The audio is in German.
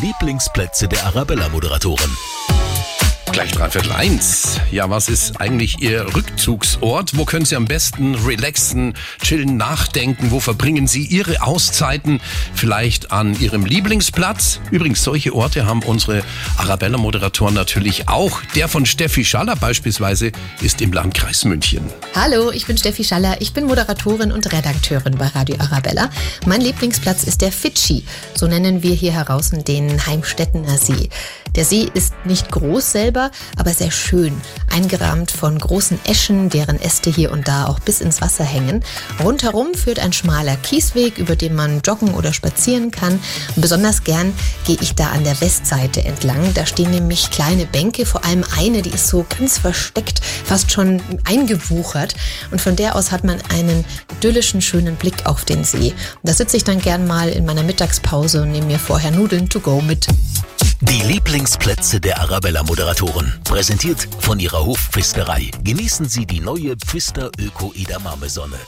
Lieblingsplätze der Arabella-Moderatoren. Gleich dreiviertel eins. Ja, was ist eigentlich Ihr Rückzugsort? Wo können Sie am besten relaxen, chillen, nachdenken? Wo verbringen Sie Ihre Auszeiten? Vielleicht an Ihrem Lieblingsplatz? Übrigens, solche Orte haben unsere Arabella-Moderatoren natürlich auch. Der von Steffi Schaller beispielsweise ist im Landkreis München. Hallo, ich bin Steffi Schaller. Ich bin Moderatorin und Redakteurin bei Radio Arabella. Mein Lieblingsplatz ist der Fidschi. So nennen wir hier heraus den Heimstettener See. Der See ist nicht groß selber, aber sehr schön. Eingerahmt von großen Eschen, deren Äste hier und da auch bis ins Wasser hängen. Rundherum führt ein schmaler Kiesweg, über den man joggen oder spazieren kann. Besonders gern gehe ich da an der Westseite entlang. Da stehen nämlich kleine Bänke, vor allem eine, die ist so ganz versteckt, fast schon eingewuchert. Und von der aus hat man einen idyllischen, schönen Blick auf den See. Da sitze ich dann gern mal in meiner Mittagspause und nehme mir vorher Nudeln to go mit. Die Lieblingsplätze der Arabella-Moderatoren. Präsentiert von ihrer Hofpfisterei. Genießen Sie die neue Pfister Öko Edamame Sonne.